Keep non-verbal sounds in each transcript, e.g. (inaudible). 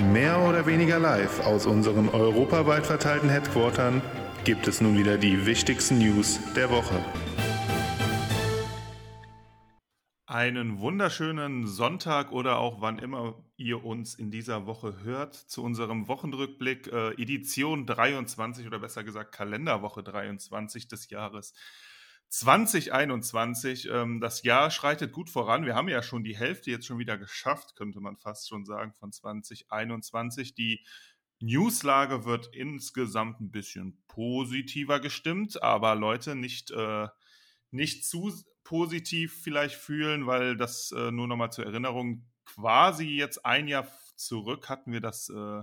Mehr oder weniger live aus unseren europaweit verteilten Headquartern gibt es nun wieder die wichtigsten News der Woche. Einen wunderschönen Sonntag oder auch wann immer ihr uns in dieser Woche hört zu unserem Wochenrückblick äh, Edition 23 oder besser gesagt Kalenderwoche 23 des Jahres 2021. Ähm, das Jahr schreitet gut voran. Wir haben ja schon die Hälfte jetzt schon wieder geschafft, könnte man fast schon sagen, von 2021. Die Newslage wird insgesamt ein bisschen positiver gestimmt, aber Leute, nicht, äh, nicht zu positiv vielleicht fühlen, weil das äh, nur nochmal zur Erinnerung, quasi jetzt ein Jahr zurück hatten wir das äh,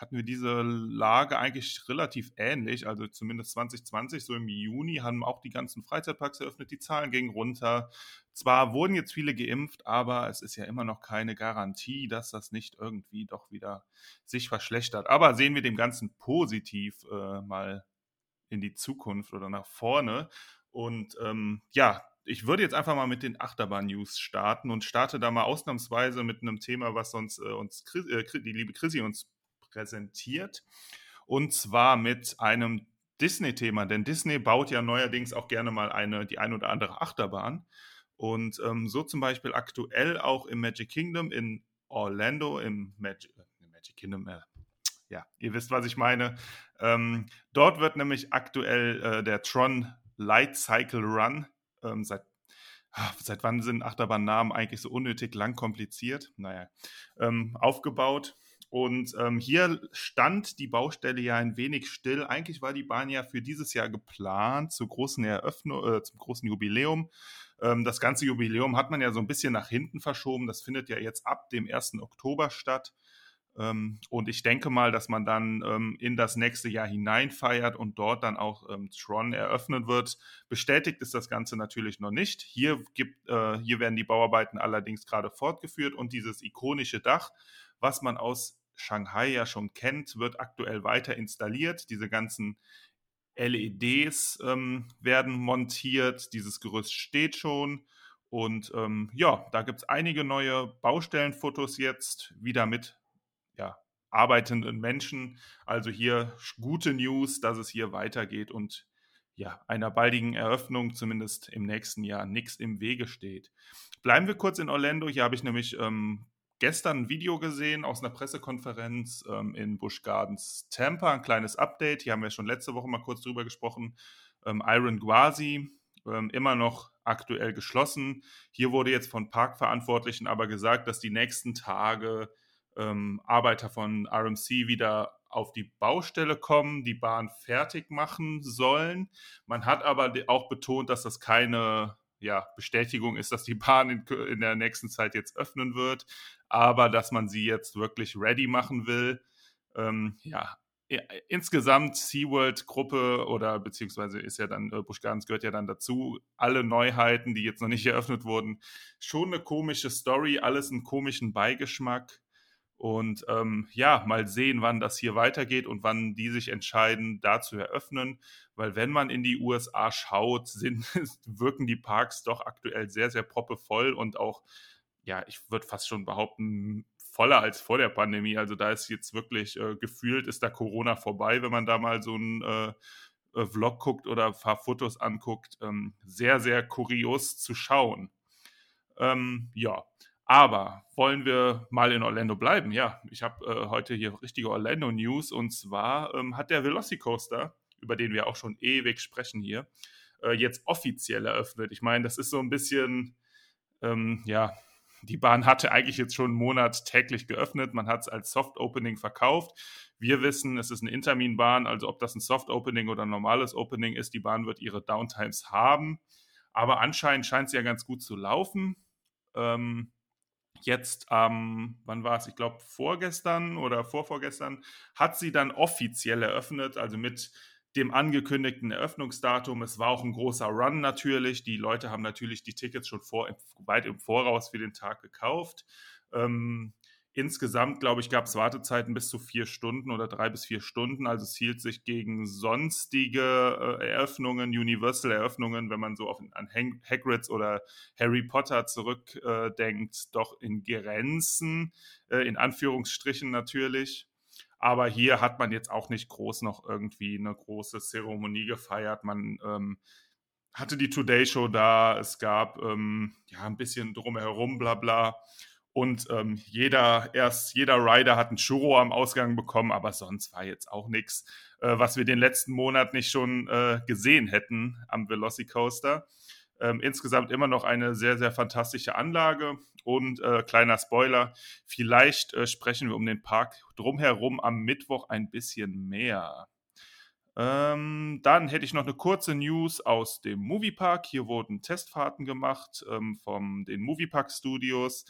hatten wir diese Lage eigentlich relativ ähnlich. Also zumindest 2020, so im Juni, haben auch die ganzen Freizeitparks eröffnet, die Zahlen gingen runter. Zwar wurden jetzt viele geimpft, aber es ist ja immer noch keine Garantie, dass das nicht irgendwie doch wieder sich verschlechtert. Aber sehen wir dem Ganzen positiv äh, mal in die Zukunft oder nach vorne. Und ähm, ja, ich würde jetzt einfach mal mit den Achterbahn-News starten und starte da mal ausnahmsweise mit einem Thema, was sonst äh, uns äh, die liebe Chrissy uns präsentiert. Und zwar mit einem Disney-Thema, denn Disney baut ja neuerdings auch gerne mal eine, die ein oder andere Achterbahn. Und ähm, so zum Beispiel aktuell auch im Magic Kingdom in Orlando, im Magic, äh, Magic Kingdom, äh, ja, ihr wisst, was ich meine. Ähm, dort wird nämlich aktuell äh, der Tron Light Cycle Run ähm, seit ah, seit wann sind Achterbahnnamen eigentlich so unnötig lang kompliziert? Naja, ähm, aufgebaut. Und ähm, hier stand die Baustelle ja ein wenig still. Eigentlich war die Bahn ja für dieses Jahr geplant, zur großen Eröffnung, äh, zum großen Jubiläum. Ähm, das ganze Jubiläum hat man ja so ein bisschen nach hinten verschoben. Das findet ja jetzt ab dem 1. Oktober statt. Ähm, und ich denke mal, dass man dann ähm, in das nächste Jahr hineinfeiert und dort dann auch ähm, Tron eröffnen wird. Bestätigt ist das Ganze natürlich noch nicht. Hier, gibt, äh, hier werden die Bauarbeiten allerdings gerade fortgeführt und dieses ikonische Dach, was man aus Shanghai ja schon kennt, wird aktuell weiter installiert. Diese ganzen LEDs ähm, werden montiert, dieses Gerüst steht schon. Und ähm, ja, da gibt es einige neue Baustellenfotos jetzt, wieder mit ja, arbeitenden Menschen. Also hier gute News, dass es hier weitergeht und ja, einer baldigen Eröffnung, zumindest im nächsten Jahr, nichts im Wege steht. Bleiben wir kurz in Orlando. Hier habe ich nämlich ähm, gestern ein Video gesehen aus einer Pressekonferenz ähm, in Busch Gardens Tampa, ein kleines Update. Hier haben wir schon letzte Woche mal kurz drüber gesprochen. Ähm, Iron Gwazi, ähm, immer noch aktuell geschlossen. Hier wurde jetzt von Parkverantwortlichen aber gesagt, dass die nächsten Tage ähm, Arbeiter von RMC wieder auf die Baustelle kommen, die Bahn fertig machen sollen. Man hat aber auch betont, dass das keine ja, Bestätigung ist, dass die Bahn in, in, der nächsten Zeit jetzt öffnen wird, aber dass man sie jetzt wirklich ready machen will. Ähm, ja, insgesamt SeaWorld-Gruppe oder beziehungsweise ist ja dann, äh, Busch Gardens gehört ja dann dazu, alle Neuheiten, die jetzt noch nicht eröffnet wurden, schon eine komische Story, alles einen komischen Beigeschmack. Und ähm, ja, mal sehen, wann das hier weitergeht und wann die sich entscheiden, da zu eröffnen. Weil wenn man in die USA schaut, (laughs) sind, wirken die Parks doch aktuell sehr, sehr proppevoll und auch, ja, ich würde fast schon behaupten, voller als vor der Pandemie. Also da ist jetzt wirklich äh, gefühlt, ist da Corona vorbei, wenn man da mal so einen äh, äh, Vlog guckt oder ein paar Fotos anguckt. Ähm, sehr, sehr kurios zu schauen. Ähm, ja, aber wollen wir mal in Orlando bleiben? Ja, ich habe äh, heute hier richtige Orlando-News und zwar ähm, hat der Velocicoaster, über den wir auch schon ewig sprechen hier, äh, jetzt offiziell eröffnet. Ich meine, das ist so ein bisschen, ähm, ja, die Bahn hatte eigentlich jetzt schon einen Monat täglich geöffnet. Man hat es als Soft-Opening verkauft. Wir wissen, es ist eine Interminbahn, also ob das ein Soft-Opening oder ein normales Opening ist, die Bahn wird ihre Downtimes haben. Aber anscheinend scheint sie ja ganz gut zu laufen. Ähm, jetzt ähm, wann war es? Ich glaube, vorgestern oder vorvorgestern hat sie dann offiziell eröffnet, also mit dem angekündigten Eröffnungsdatum. Es war auch ein großer Run natürlich. Die Leute haben natürlich die Tickets schon vor, weit im Voraus für den Tag gekauft. Ähm, insgesamt, glaube ich, gab es Wartezeiten bis zu vier Stunden oder drei bis vier Stunden. Also es hielt sich gegen sonstige äh, Eröffnungen, Universal-Eröffnungen, wenn man so auf, an Hagrids oder Harry Potter zurückdenkt, äh, doch in Grenzen, äh, in Anführungsstrichen natürlich. Aber hier hat man jetzt auch nicht groß noch irgendwie eine große Zeremonie gefeiert. Man ähm, hatte die Today Show da, es gab ähm, ja ein bisschen drumherum, bla bla. Und ähm, jeder, erst jeder Rider hat einen Churro am Ausgang bekommen, aber sonst war jetzt auch nichts, äh, was wir den letzten Monat nicht schon äh, gesehen hätten am Velocicoaster. Ähm, insgesamt immer noch eine sehr, sehr fantastische Anlage. Und äh, kleiner Spoiler, vielleicht äh, sprechen wir um den Park drumherum am Mittwoch ein bisschen mehr. Ähm, dann hätte ich noch eine kurze News aus dem Moviepark. Hier wurden Testfahrten gemacht ähm, von den Moviepark Studios.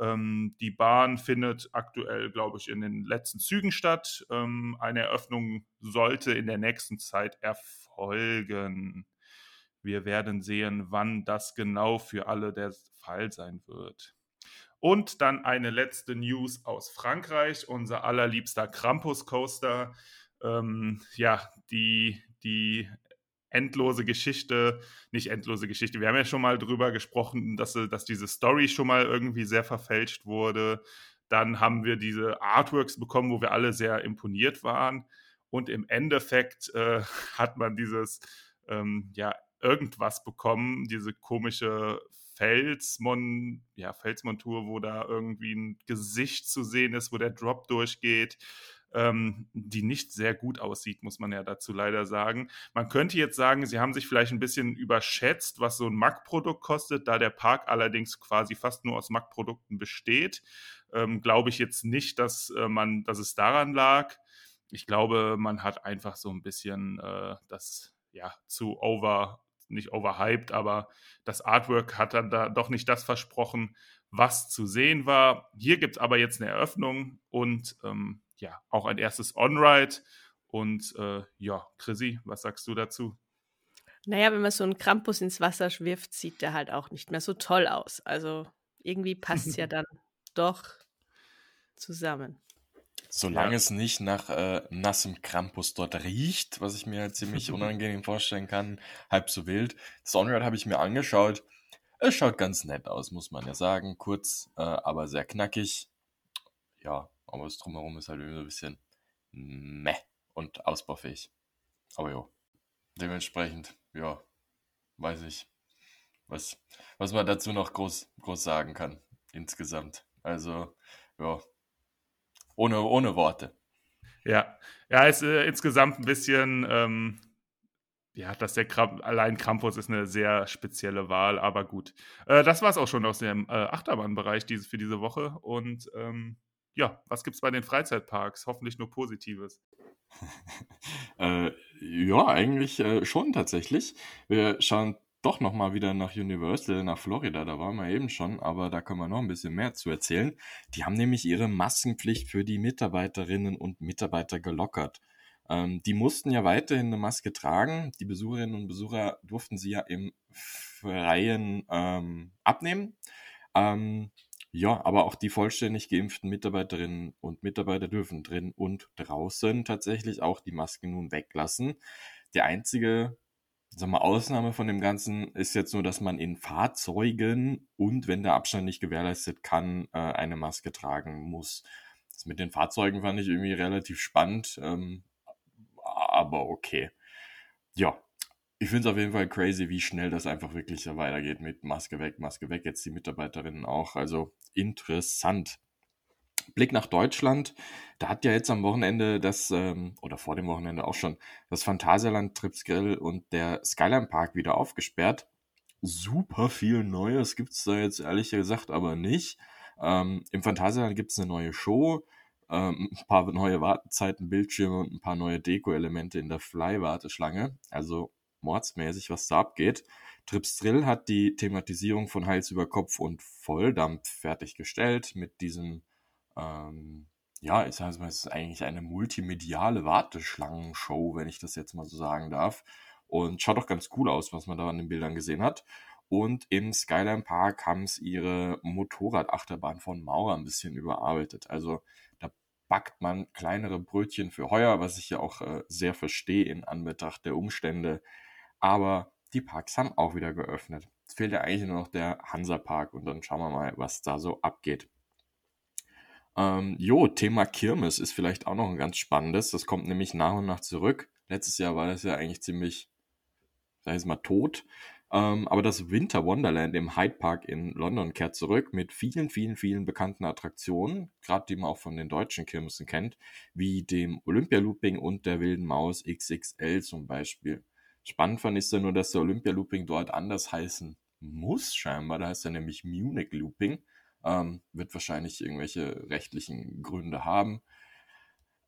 Ähm, die Bahn findet aktuell, glaube ich, in den letzten Zügen statt. Ähm, eine Eröffnung sollte in der nächsten Zeit erfolgen. Wir werden sehen, wann das genau für alle der Fall sein wird. Und dann eine letzte News aus Frankreich, unser allerliebster Krampus Coaster. Ähm, ja, die, die endlose Geschichte, nicht endlose Geschichte, wir haben ja schon mal drüber gesprochen, dass, dass diese Story schon mal irgendwie sehr verfälscht wurde. Dann haben wir diese Artworks bekommen, wo wir alle sehr imponiert waren. Und im Endeffekt äh, (laughs) hat man dieses, ähm, ja, irgendwas bekommen, diese komische Felsmon, ja, Felsmontur, wo da irgendwie ein Gesicht zu sehen ist, wo der Drop durchgeht ähm, die nicht sehr gut aussieht, muss man ja dazu leider sagen. Man könnte jetzt sagen, sie haben sich vielleicht ein bisschen überschätzt, was so ein Mac-Produkt kostet, da der Park allerdings quasi fast nur aus Mac-Produkten besteht. Ähm, glaube ich jetzt nicht, dass äh, man, dass es daran lag. Ich glaube, man hat einfach so ein bisschen äh, das ja zu over, nicht overhyped, aber das Artwork hat dann da doch nicht das versprochen, was zu sehen war. Hier gibt es aber jetzt eine Eröffnung und ähm, ja, auch ein erstes On-Ride. Und äh, ja, Chrissy, was sagst du dazu? Naja, wenn man so einen Krampus ins Wasser wirft, sieht der halt auch nicht mehr so toll aus. Also irgendwie passt es ja (laughs) dann doch zusammen. Solange ja. es nicht nach äh, nassem Krampus dort riecht, was ich mir halt ziemlich (laughs) unangenehm vorstellen kann, halb so wild. Das On-Ride habe ich mir angeschaut. Es schaut ganz nett aus, muss man ja sagen. Kurz, äh, aber sehr knackig. Ja, aber das Drumherum ist halt irgendwie so ein bisschen meh und ausbaufähig. Aber ja, dementsprechend, ja, weiß ich, was, was man dazu noch groß, groß sagen kann, insgesamt. Also, ja, ohne, ohne Worte. Ja, ja, ist äh, insgesamt ein bisschen, ähm, ja, dass der Kram allein Krampus ist eine sehr spezielle Wahl, aber gut. Äh, das war es auch schon aus dem äh, Achterbahnbereich diese, für diese Woche und ähm, ja, was gibt es bei den Freizeitparks? Hoffentlich nur Positives. (laughs) äh, ja, eigentlich äh, schon tatsächlich. Wir schauen doch nochmal wieder nach Universal, nach Florida, da waren wir eben schon, aber da können wir noch ein bisschen mehr zu erzählen. Die haben nämlich ihre Maskenpflicht für die Mitarbeiterinnen und Mitarbeiter gelockert. Ähm, die mussten ja weiterhin eine Maske tragen. Die Besucherinnen und Besucher durften sie ja im Freien ähm, abnehmen. Ähm, ja, aber auch die vollständig geimpften Mitarbeiterinnen und Mitarbeiter dürfen drin und draußen tatsächlich auch die Masken nun weglassen. Die einzige sagen wir, Ausnahme von dem Ganzen ist jetzt nur, dass man in Fahrzeugen und wenn der Abstand nicht gewährleistet kann, äh, eine Maske tragen muss. Das mit den Fahrzeugen fand ich irgendwie relativ spannend, ähm, aber okay. Ja, ich finde es auf jeden Fall crazy, wie schnell das einfach wirklich so weitergeht mit Maske weg, Maske weg, jetzt die Mitarbeiterinnen auch. Also interessant. Blick nach Deutschland. Da hat ja jetzt am Wochenende das, ähm, oder vor dem Wochenende auch schon, das Phantasialand Trips Grill und der Skyline Park wieder aufgesperrt. Super viel Neues gibt es da jetzt ehrlich gesagt aber nicht. Ähm, Im Phantasialand gibt es eine neue Show, ähm, ein paar neue Wartezeiten, Bildschirme und ein paar neue Deko-Elemente in der Fly-Warteschlange. Also mordsmäßig, was da abgeht. Trips Drill hat die Thematisierung von Hals über Kopf und Volldampf fertiggestellt mit diesem, ähm, ja, ich sage mal, es ist eigentlich eine multimediale Warteschlangenshow, wenn ich das jetzt mal so sagen darf. Und schaut auch ganz cool aus, was man da an den Bildern gesehen hat. Und im Skyline Park haben sie ihre Motorradachterbahn von Maurer ein bisschen überarbeitet. Also da backt man kleinere Brötchen für Heuer, was ich ja auch äh, sehr verstehe in Anbetracht der Umstände. Aber die Parks haben auch wieder geöffnet. Es fehlt ja eigentlich nur noch der Hansa Park und dann schauen wir mal, was da so abgeht. Ähm, jo, Thema Kirmes ist vielleicht auch noch ein ganz spannendes. Das kommt nämlich nach und nach zurück. Letztes Jahr war das ja eigentlich ziemlich, sag ich mal, tot. Ähm, aber das Winter Wonderland im Hyde Park in London kehrt zurück mit vielen, vielen, vielen bekannten Attraktionen, gerade die man auch von den deutschen Kirmessen kennt, wie dem Olympia Looping und der Wilden Maus XXL zum Beispiel. Spannend fand ich ja nur, dass der Olympia Looping dort anders heißen muss, scheinbar. Da heißt er nämlich Munich Looping. Ähm, wird wahrscheinlich irgendwelche rechtlichen Gründe haben.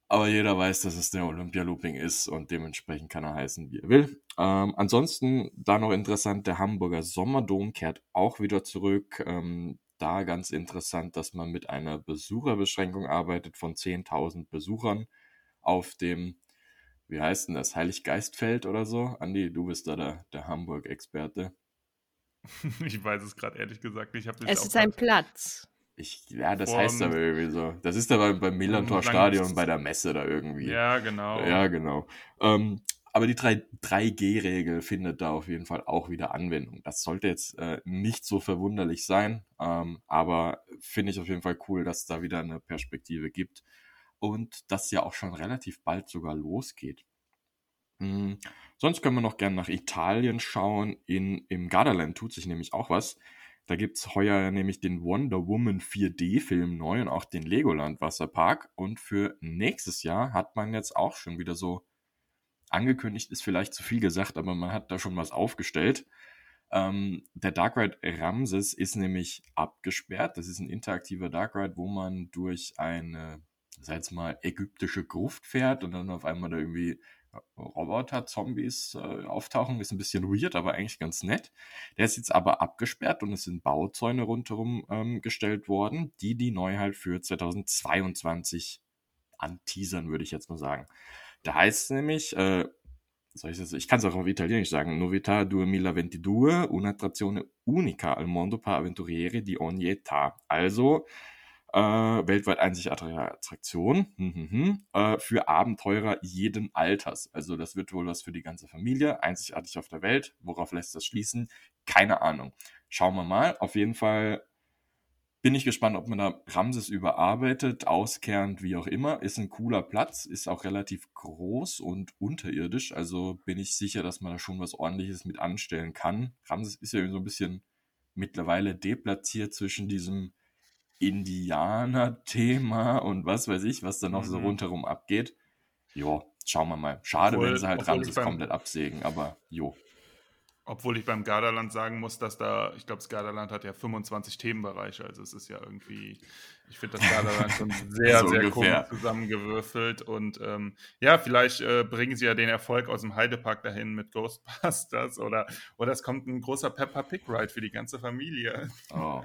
Aber jeder weiß, dass es der Olympia Looping ist und dementsprechend kann er heißen, wie er will. Ähm, ansonsten da noch interessant, der Hamburger Sommerdom kehrt auch wieder zurück. Ähm, da ganz interessant, dass man mit einer Besucherbeschränkung arbeitet von 10.000 Besuchern auf dem, wie heißt denn das, Heiliggeistfeld oder so? Andi, du bist da der, der Hamburg-Experte. (laughs) ich weiß es gerade ehrlich gesagt nicht. es ist ein Platz. Ich, ja, das heißt aber irgendwie so. Das ist aber beim Millantor Stadion bei der Messe da irgendwie. Ja, genau. Ja, genau. Ähm, aber die 3G-Regel findet da auf jeden Fall auch wieder Anwendung. Das sollte jetzt äh, nicht so verwunderlich sein, ähm, aber finde ich auf jeden Fall cool, dass es da wieder eine Perspektive gibt und das ja auch schon relativ bald sogar losgeht. Hm, sonst können wir noch gerne nach Italien schauen. In, Im Gardaland tut sich nämlich auch was. Da gibt es heuer nämlich den Wonder Woman 4D-Film neu und auch den Legoland Wasserpark. Und für nächstes Jahr hat man jetzt auch schon wieder so angekündigt, ist vielleicht zu viel gesagt, aber man hat da schon was aufgestellt. Ähm, der Dark Ride Ramses ist nämlich abgesperrt. Das ist ein interaktiver Dark Ride, wo man durch eine, sag jetzt mal, ägyptische Gruft fährt und dann auf einmal da irgendwie Roboter-Zombies äh, auftauchen. Ist ein bisschen weird, aber eigentlich ganz nett. Der ist jetzt aber abgesperrt und es sind Bauzäune rundherum ähm, gestellt worden, die die Neuheit für 2022 anteasern, würde ich jetzt mal sagen. Da heißt es nämlich, äh, soll ich, ich kann es auch auf Italienisch sagen, Novità 2022, un'attrazione unica al mondo per avventurieri di ogni età. Also, äh, weltweit einzigartige Attraktion hm, hm, hm, äh, für Abenteurer jeden Alters. Also das wird wohl was für die ganze Familie, einzigartig auf der Welt. Worauf lässt das schließen? Keine Ahnung. Schauen wir mal. Auf jeden Fall bin ich gespannt, ob man da Ramses überarbeitet, auskehrend, wie auch immer. Ist ein cooler Platz, ist auch relativ groß und unterirdisch. Also bin ich sicher, dass man da schon was ordentliches mit anstellen kann. Ramses ist ja so ein bisschen mittlerweile deplatziert zwischen diesem Indianer-Thema und was weiß ich, was da noch mhm. so rundherum abgeht. Jo, schauen wir mal. Schade, obwohl, wenn sie halt Ramses komplett absägen, aber jo. Obwohl ich beim Gardaland sagen muss, dass da, ich glaube, das Gardaland hat ja 25 Themenbereiche, also es ist ja irgendwie, ich finde das Gardaland schon (laughs) sehr, so sehr komisch zusammengewürfelt und ähm, ja, vielleicht äh, bringen sie ja den Erfolg aus dem Heidepark dahin mit Ghostbusters oder, oder es kommt ein großer Peppa Pig Ride für die ganze Familie. Oh.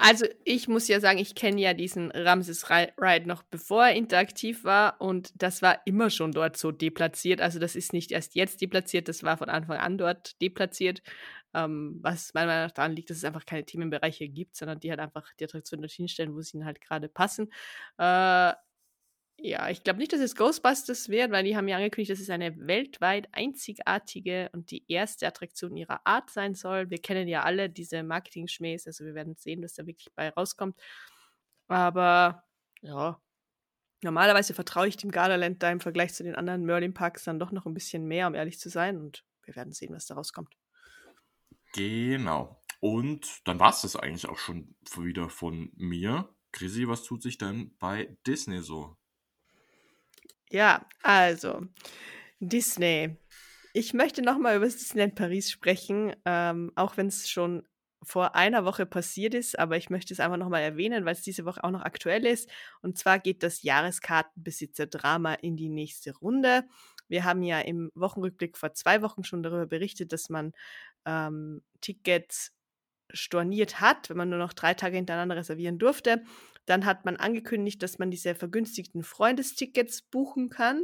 Also ich muss ja sagen, ich kenne ja diesen Ramses Ride noch bevor er interaktiv war und das war immer schon dort so deplatziert. Also das ist nicht erst jetzt deplatziert, das war von Anfang an dort deplatziert. Ähm, was meiner Meinung nach daran liegt, dass es einfach keine Themenbereiche gibt, sondern die halt einfach die Attraktionen dorthin stellen, wo sie ihnen halt gerade passen. Äh, ja, ich glaube nicht, dass es Ghostbusters wird, weil die haben ja angekündigt, dass es eine weltweit einzigartige und die erste Attraktion ihrer Art sein soll. Wir kennen ja alle diese Marketing-Schmähs, also wir werden sehen, was da wirklich bei rauskommt. Aber ja, normalerweise vertraue ich dem Gardaland da im Vergleich zu den anderen Merlin-Parks dann doch noch ein bisschen mehr, um ehrlich zu sein. Und wir werden sehen, was da rauskommt. Genau. Und dann war es das eigentlich auch schon wieder von mir. Chrissy, was tut sich denn bei Disney so? Ja, also Disney. Ich möchte nochmal über das Disneyland Paris sprechen, ähm, auch wenn es schon vor einer Woche passiert ist, aber ich möchte es einfach nochmal erwähnen, weil es diese Woche auch noch aktuell ist. Und zwar geht das Jahreskartenbesitzer-Drama in die nächste Runde. Wir haben ja im Wochenrückblick vor zwei Wochen schon darüber berichtet, dass man ähm, Tickets storniert hat, wenn man nur noch drei Tage hintereinander reservieren durfte. Dann hat man angekündigt, dass man diese vergünstigten Freundestickets buchen kann.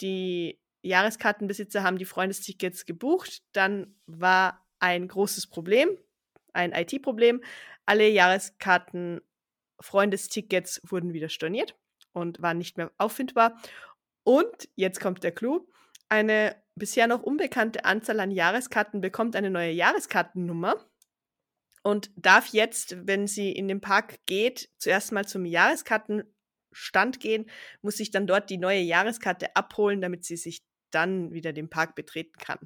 Die Jahreskartenbesitzer haben die Freundestickets gebucht. Dann war ein großes Problem, ein IT-Problem. Alle Jahreskarten Freundestickets wurden wieder storniert und waren nicht mehr auffindbar. Und jetzt kommt der Clou. Eine bisher noch unbekannte Anzahl an Jahreskarten bekommt eine neue Jahreskartennummer und darf jetzt, wenn sie in den Park geht, zuerst mal zum Jahreskartenstand gehen, muss sich dann dort die neue Jahreskarte abholen, damit sie sich dann wieder den Park betreten kann.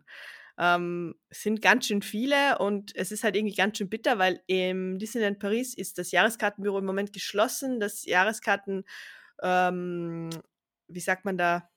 Ähm, es sind ganz schön viele und es ist halt irgendwie ganz schön bitter, weil im Disneyland Paris ist das Jahreskartenbüro im Moment geschlossen. Das Jahreskarten, ähm, wie sagt man da,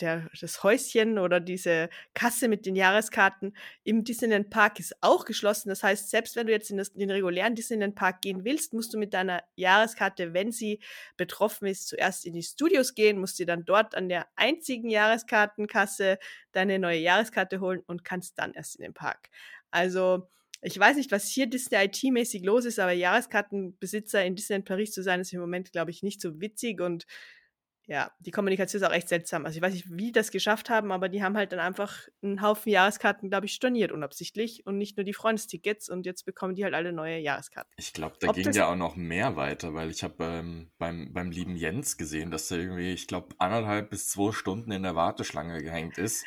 der, das Häuschen oder diese Kasse mit den Jahreskarten im Disneyland Park ist auch geschlossen. Das heißt, selbst wenn du jetzt in, das, in den regulären Disneyland Park gehen willst, musst du mit deiner Jahreskarte, wenn sie betroffen ist, zuerst in die Studios gehen, musst dir dann dort an der einzigen Jahreskartenkasse deine neue Jahreskarte holen und kannst dann erst in den Park. Also, ich weiß nicht, was hier Disney IT-mäßig los ist, aber Jahreskartenbesitzer in Disneyland Paris zu sein, ist im Moment, glaube ich, nicht so witzig und ja, die Kommunikation ist auch echt seltsam. Also ich weiß nicht, wie die das geschafft haben, aber die haben halt dann einfach einen Haufen Jahreskarten, glaube ich, storniert unabsichtlich und nicht nur die Freundestickets und jetzt bekommen die halt alle neue Jahreskarten. Ich glaube, da Ob ging ja auch noch mehr weiter, weil ich habe ähm, beim, beim lieben Jens gesehen, dass der irgendwie, ich glaube, anderthalb bis zwei Stunden in der Warteschlange gehängt ist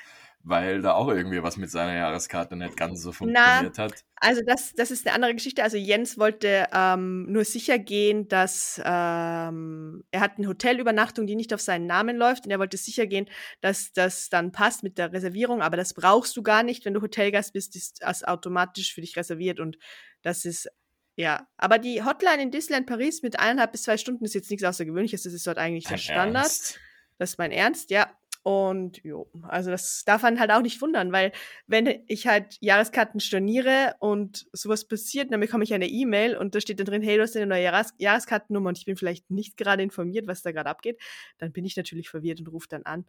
weil da auch irgendwie was mit seiner Jahreskarte nicht ganz so funktioniert Na, hat. Also das, das ist eine andere Geschichte. Also Jens wollte ähm, nur sicher gehen, dass ähm, er hat eine Hotelübernachtung, die nicht auf seinen Namen läuft und er wollte sicher gehen, dass das dann passt mit der Reservierung, aber das brauchst du gar nicht, wenn du Hotelgast bist, ist das automatisch für dich reserviert und das ist ja, aber die Hotline in Disneyland Paris mit eineinhalb bis zwei Stunden ist jetzt nichts Außergewöhnliches. Das ist dort eigentlich Dein der Standard. Ernst? Das ist mein Ernst, ja. Und jo, also das darf man halt auch nicht wundern, weil wenn ich halt Jahreskarten storniere und sowas passiert, dann bekomme ich eine E-Mail und da steht dann drin, hey, du hast eine neue Jahres Jahreskartennummer und ich bin vielleicht nicht gerade informiert, was da gerade abgeht, dann bin ich natürlich verwirrt und rufe dann an.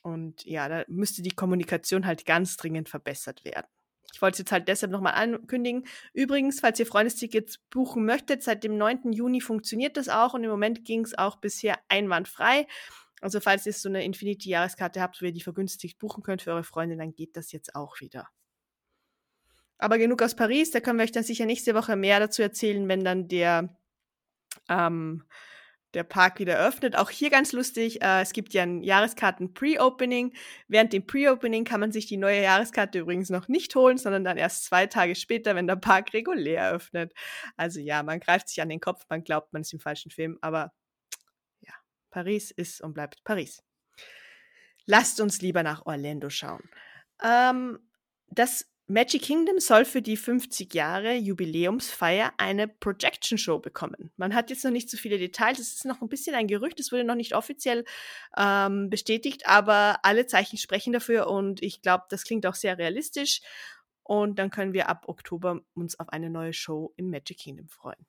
Und ja, da müsste die Kommunikation halt ganz dringend verbessert werden. Ich wollte es jetzt halt deshalb nochmal ankündigen. Übrigens, falls ihr Freundestickets buchen möchtet, seit dem 9. Juni funktioniert das auch und im Moment ging es auch bisher einwandfrei. Also falls ihr so eine Infinity-Jahreskarte habt, wo ihr die vergünstigt buchen könnt für eure Freunde, dann geht das jetzt auch wieder. Aber genug aus Paris, da können wir euch dann sicher nächste Woche mehr dazu erzählen, wenn dann der, ähm, der Park wieder öffnet. Auch hier ganz lustig, äh, es gibt ja ein Jahreskarten-Pre-Opening. Während dem Pre-Opening kann man sich die neue Jahreskarte übrigens noch nicht holen, sondern dann erst zwei Tage später, wenn der Park regulär öffnet. Also ja, man greift sich an den Kopf, man glaubt, man ist im falschen Film, aber Paris ist und bleibt Paris. Lasst uns lieber nach Orlando schauen. Ähm, das Magic Kingdom soll für die 50 Jahre Jubiläumsfeier eine Projection Show bekommen. Man hat jetzt noch nicht so viele Details, es ist noch ein bisschen ein Gerücht, es wurde noch nicht offiziell ähm, bestätigt, aber alle Zeichen sprechen dafür und ich glaube, das klingt auch sehr realistisch. Und dann können wir ab Oktober uns auf eine neue Show im Magic Kingdom freuen.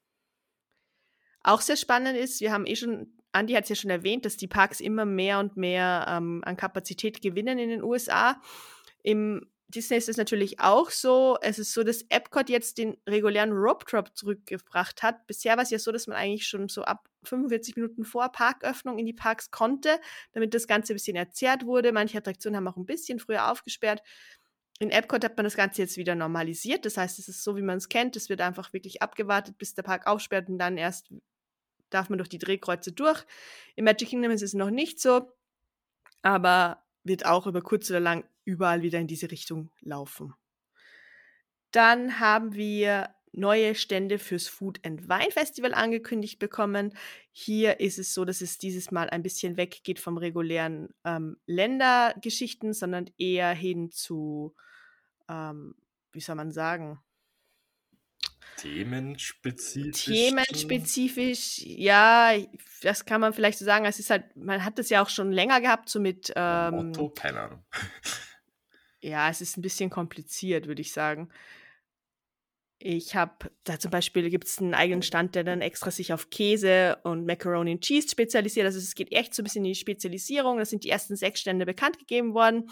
Auch sehr spannend ist, wir haben eh schon Andi hat es ja schon erwähnt, dass die Parks immer mehr und mehr ähm, an Kapazität gewinnen in den USA. Im Disney ist es natürlich auch so. Es ist so, dass Epcot jetzt den regulären Rope Drop zurückgebracht hat. Bisher war es ja so, dass man eigentlich schon so ab 45 Minuten vor Parköffnung in die Parks konnte, damit das Ganze ein bisschen erzerrt wurde. Manche Attraktionen haben auch ein bisschen früher aufgesperrt. In Epcot hat man das Ganze jetzt wieder normalisiert. Das heißt, es ist so, wie man es kennt. Es wird einfach wirklich abgewartet, bis der Park aufsperrt und dann erst darf man durch die Drehkreuze durch. Im Magic Kingdom ist es noch nicht so, aber wird auch über kurz oder lang überall wieder in diese Richtung laufen. Dann haben wir neue Stände fürs Food and Wine Festival angekündigt bekommen. Hier ist es so, dass es dieses Mal ein bisschen weggeht vom regulären ähm, Ländergeschichten, sondern eher hin zu, ähm, wie soll man sagen, Themenspezifisch? Themenspezifisch, ja, das kann man vielleicht so sagen. Es ist halt, man hat das ja auch schon länger gehabt, so mit. Ähm, Motto, keine Ahnung. (laughs) ja, es ist ein bisschen kompliziert, würde ich sagen. Ich habe, da zum Beispiel gibt es einen eigenen Stand, der dann extra sich auf Käse und Macaroni and Cheese spezialisiert. Also es geht echt so ein bisschen in die Spezialisierung. Das sind die ersten sechs Stände bekannt gegeben worden.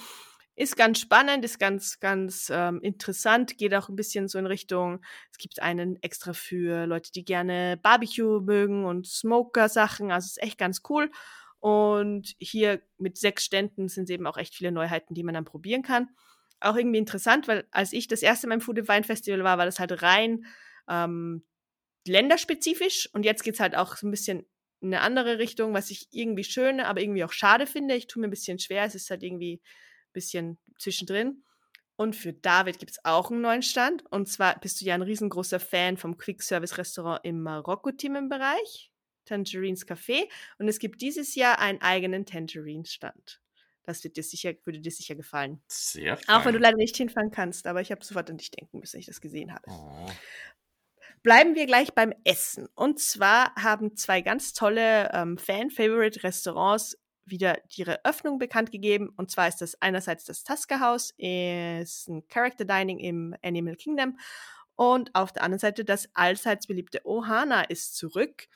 Ist ganz spannend, ist ganz, ganz ähm, interessant, geht auch ein bisschen so in Richtung, es gibt einen extra für Leute, die gerne Barbecue mögen und Smoker-Sachen, also ist echt ganz cool. Und hier mit sechs Ständen sind eben auch echt viele Neuheiten, die man dann probieren kann. auch irgendwie interessant, weil als ich das erste Mal im Food and Wine Festival war, war das halt rein ähm, länderspezifisch und jetzt geht es halt auch so ein bisschen in eine andere Richtung, was ich irgendwie schön, aber irgendwie auch schade finde. Ich tue mir ein bisschen schwer, es ist halt irgendwie bisschen zwischendrin. Und für David gibt es auch einen neuen Stand. Und zwar bist du ja ein riesengroßer Fan vom Quick-Service-Restaurant im Marokko-Themenbereich, Tangerines Café. Und es gibt dieses Jahr einen eigenen Tangerines-Stand. Das wird dir sicher, würde dir sicher gefallen. Sehr fein. Auch wenn du leider nicht hinfahren kannst, aber ich habe sofort an dich denken müssen, als ich das gesehen habe. Oh. Bleiben wir gleich beim Essen. Und zwar haben zwei ganz tolle ähm, Fan-Favorite-Restaurants wieder ihre Öffnung bekannt gegeben. Und zwar ist das einerseits das Tusker House, ist ein Character Dining im Animal Kingdom. Und auf der anderen Seite das allseits beliebte Ohana ist zurück.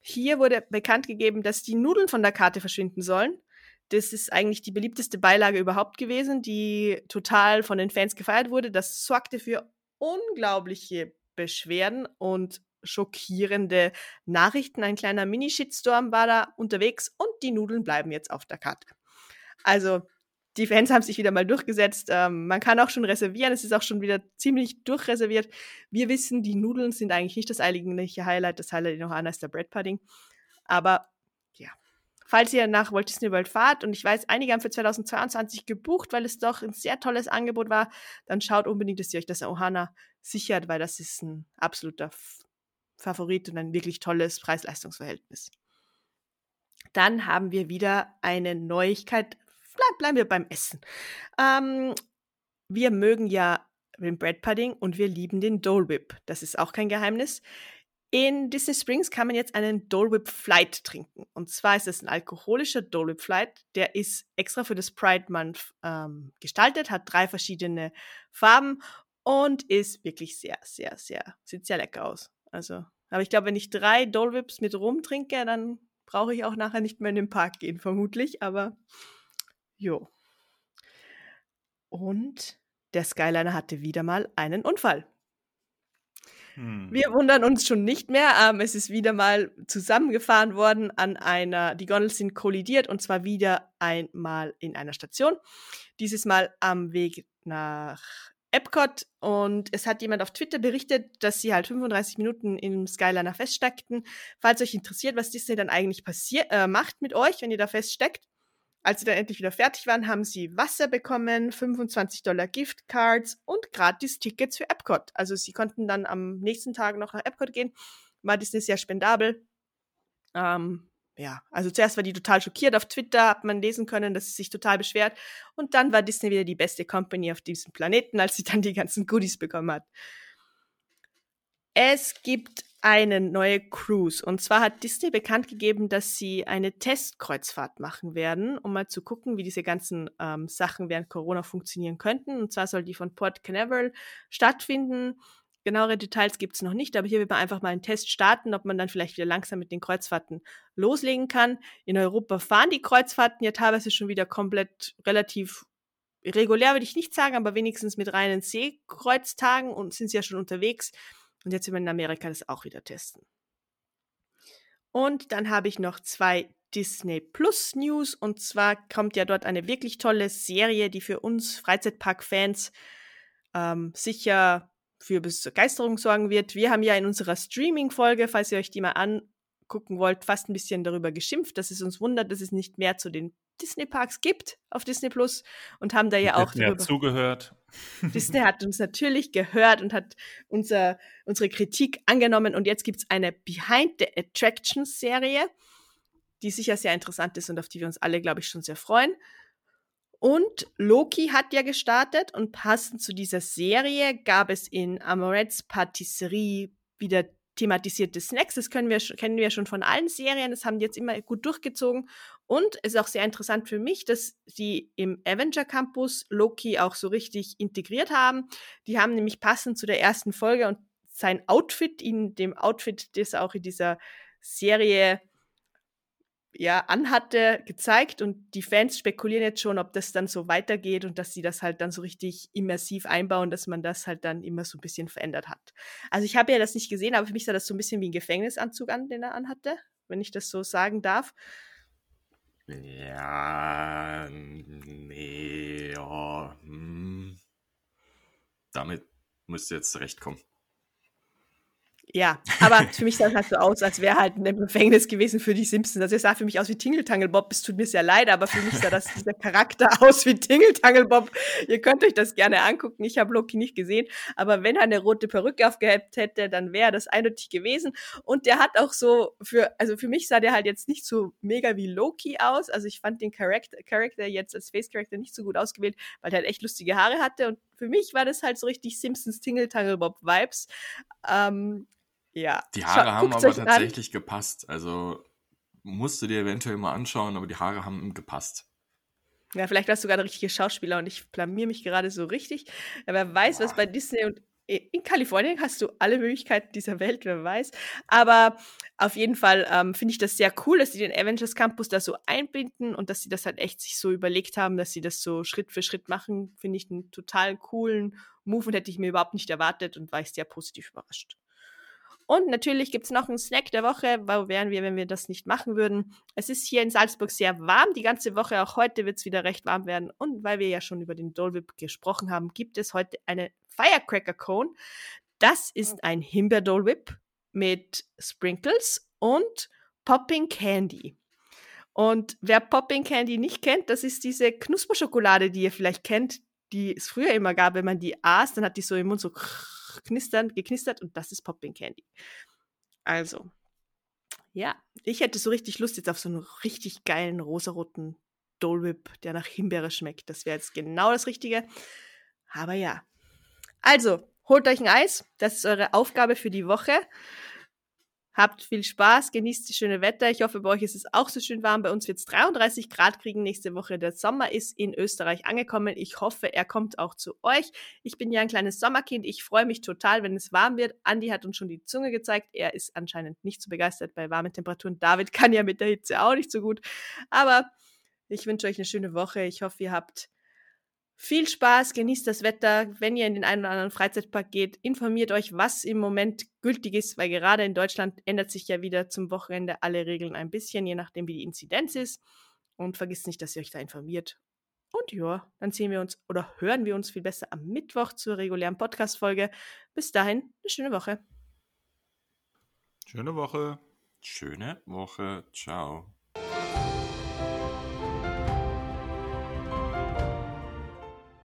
Hier wurde bekannt gegeben, dass die Nudeln von der Karte verschwinden sollen. Das ist eigentlich die beliebteste Beilage überhaupt gewesen, die total von den Fans gefeiert wurde. Das sorgte für unglaubliche Beschwerden und schockierende Nachrichten. Ein kleiner Mini-Shitstorm war da unterwegs und die Nudeln bleiben jetzt auf der Karte. Also die Fans haben sich wieder mal durchgesetzt. Ähm, man kann auch schon reservieren. Es ist auch schon wieder ziemlich durchreserviert. Wir wissen, die Nudeln sind eigentlich nicht das eigentliche Highlight. Das Highlight noch an ist der Bread Pudding. Aber ja, falls ihr nach Walt Disney World fahrt und ich weiß, einige haben für 2022 gebucht, weil es doch ein sehr tolles Angebot war, dann schaut unbedingt, dass ihr euch das Ohana sichert, weil das ist ein absoluter Favorit und ein wirklich tolles Preis-Leistungs-Verhältnis. Dann haben wir wieder eine Neuigkeit. Bleib, bleiben wir beim Essen. Ähm, wir mögen ja den Bread Pudding und wir lieben den Dole Whip. Das ist auch kein Geheimnis. In Disney Springs kann man jetzt einen Dole Whip Flight trinken. Und zwar ist es ein alkoholischer Dole Whip Flight. Der ist extra für das Pride Month ähm, gestaltet, hat drei verschiedene Farben und ist wirklich sehr, sehr, sehr, sieht sehr lecker aus. Also, aber ich glaube, wenn ich drei Dole Whips mit Rum trinke, dann brauche ich auch nachher nicht mehr in den Park gehen, vermutlich. Aber jo. Und der Skyliner hatte wieder mal einen Unfall. Hm. Wir wundern uns schon nicht mehr. Ähm, es ist wieder mal zusammengefahren worden an einer, die Gondel sind kollidiert und zwar wieder einmal in einer Station. Dieses Mal am Weg nach Epcot und es hat jemand auf Twitter berichtet, dass sie halt 35 Minuten im Skyliner feststeckten. Falls euch interessiert, was Disney dann eigentlich äh, macht mit euch, wenn ihr da feststeckt. Als sie dann endlich wieder fertig waren, haben sie Wasser bekommen, 25 Dollar Giftcards und gratis Tickets für Epcot. Also sie konnten dann am nächsten Tag noch nach Epcot gehen. War Disney sehr spendabel. Ähm, ja, also zuerst war die total schockiert. Auf Twitter hat man lesen können, dass sie sich total beschwert. Und dann war Disney wieder die beste Company auf diesem Planeten, als sie dann die ganzen Goodies bekommen hat. Es gibt eine neue Cruise. Und zwar hat Disney bekannt gegeben, dass sie eine Testkreuzfahrt machen werden, um mal zu gucken, wie diese ganzen ähm, Sachen während Corona funktionieren könnten. Und zwar soll die von Port Canaveral stattfinden. Genauere Details gibt es noch nicht, aber hier wird man einfach mal einen Test starten, ob man dann vielleicht wieder langsam mit den Kreuzfahrten loslegen kann. In Europa fahren die Kreuzfahrten ja teilweise schon wieder komplett relativ regulär, würde ich nicht sagen, aber wenigstens mit reinen Seekreuztagen und sind sie ja schon unterwegs. Und jetzt will man in Amerika das auch wieder testen. Und dann habe ich noch zwei Disney Plus News. Und zwar kommt ja dort eine wirklich tolle Serie, die für uns Freizeitpark-Fans ähm, sicher für Begeisterung sorgen wird. Wir haben ja in unserer Streaming-Folge, falls ihr euch die mal angucken wollt, fast ein bisschen darüber geschimpft, dass es uns wundert, dass es nicht mehr zu den Disney-Parks gibt auf Disney Plus und haben da ja auch hat zugehört. (laughs) Disney hat uns natürlich gehört und hat unser, unsere Kritik angenommen und jetzt gibt es eine Behind the Attractions Serie, die sicher sehr interessant ist und auf die wir uns alle, glaube ich, schon sehr freuen. Und Loki hat ja gestartet und passend zu dieser Serie gab es in Amorets Patisserie wieder thematisierte Snacks. Das können wir, kennen wir schon von allen Serien. Das haben die jetzt immer gut durchgezogen. Und es ist auch sehr interessant für mich, dass die im Avenger Campus Loki auch so richtig integriert haben. Die haben nämlich passend zu der ersten Folge und sein Outfit in dem Outfit, das auch in dieser Serie ja, anhatte, gezeigt und die Fans spekulieren jetzt schon, ob das dann so weitergeht und dass sie das halt dann so richtig immersiv einbauen, dass man das halt dann immer so ein bisschen verändert hat. Also ich habe ja das nicht gesehen, aber für mich sah das so ein bisschen wie ein Gefängnisanzug an, den er anhatte, wenn ich das so sagen darf. Ja, nee, ja. Hm. damit müsste jetzt zurechtkommen. Ja, aber für mich sah es halt so aus, als wäre halt ein Gefängnis gewesen für die Simpsons. Also es sah für mich aus wie Tingle Bob. Es tut mir sehr leid, aber für mich sah das dieser Charakter (laughs) aus wie Tingle Bob. Ihr könnt euch das gerne angucken. Ich habe Loki nicht gesehen, aber wenn er eine rote Perücke aufgehabt hätte, dann wäre das eindeutig gewesen. Und der hat auch so für, also für mich sah der halt jetzt nicht so mega wie Loki aus. Also ich fand den Charakter, Charakter jetzt als Face Character nicht so gut ausgewählt, weil er halt echt lustige Haare hatte und für mich war das halt so richtig Simpsons Tingle Bob Vibes. Ähm, ja. Die Haare haben aber tatsächlich an. gepasst. Also musst du dir eventuell mal anschauen, aber die Haare haben gepasst. Ja, vielleicht warst du sogar der richtige Schauspieler und ich blamier mich gerade so richtig. Wer weiß, Boah. was bei Disney und in Kalifornien hast du alle Möglichkeiten dieser Welt, wer weiß. Aber auf jeden Fall ähm, finde ich das sehr cool, dass sie den Avengers Campus da so einbinden und dass sie das halt echt sich so überlegt haben, dass sie das so Schritt für Schritt machen. Finde ich einen total coolen Move und hätte ich mir überhaupt nicht erwartet und war ich sehr positiv überrascht. Und natürlich gibt es noch einen Snack der Woche. Wo wären wir, wenn wir das nicht machen würden? Es ist hier in Salzburg sehr warm. Die ganze Woche, auch heute wird es wieder recht warm werden. Und weil wir ja schon über den Dole Whip gesprochen haben, gibt es heute eine Firecracker Cone. Das ist ein Himbeer Dole Whip mit Sprinkles und Popping Candy. Und wer Popping Candy nicht kennt, das ist diese Knusperschokolade, die ihr vielleicht kennt, die es früher immer gab, wenn man die aß, dann hat die so im Mund so knistern, geknistert und das ist Popping Candy. Also, ja, ich hätte so richtig Lust jetzt auf so einen richtig geilen rosaroten Dole Whip, der nach Himbeere schmeckt. Das wäre jetzt genau das Richtige. Aber ja. Also, holt euch ein Eis. Das ist eure Aufgabe für die Woche. Habt viel Spaß, genießt das schöne Wetter. Ich hoffe, bei euch ist es auch so schön warm. Bei uns wird es 33 Grad kriegen nächste Woche. Der Sommer ist in Österreich angekommen. Ich hoffe, er kommt auch zu euch. Ich bin ja ein kleines Sommerkind. Ich freue mich total, wenn es warm wird. Andi hat uns schon die Zunge gezeigt. Er ist anscheinend nicht so begeistert bei warmen Temperaturen. David kann ja mit der Hitze auch nicht so gut. Aber ich wünsche euch eine schöne Woche. Ich hoffe, ihr habt viel Spaß, genießt das Wetter. Wenn ihr in den einen oder anderen Freizeitpark geht, informiert euch, was im Moment gültig ist, weil gerade in Deutschland ändert sich ja wieder zum Wochenende alle Regeln ein bisschen, je nachdem, wie die Inzidenz ist. Und vergisst nicht, dass ihr euch da informiert. Und ja, dann sehen wir uns oder hören wir uns viel besser am Mittwoch zur regulären Podcast-Folge. Bis dahin, eine schöne Woche. Schöne Woche. Schöne Woche. Ciao.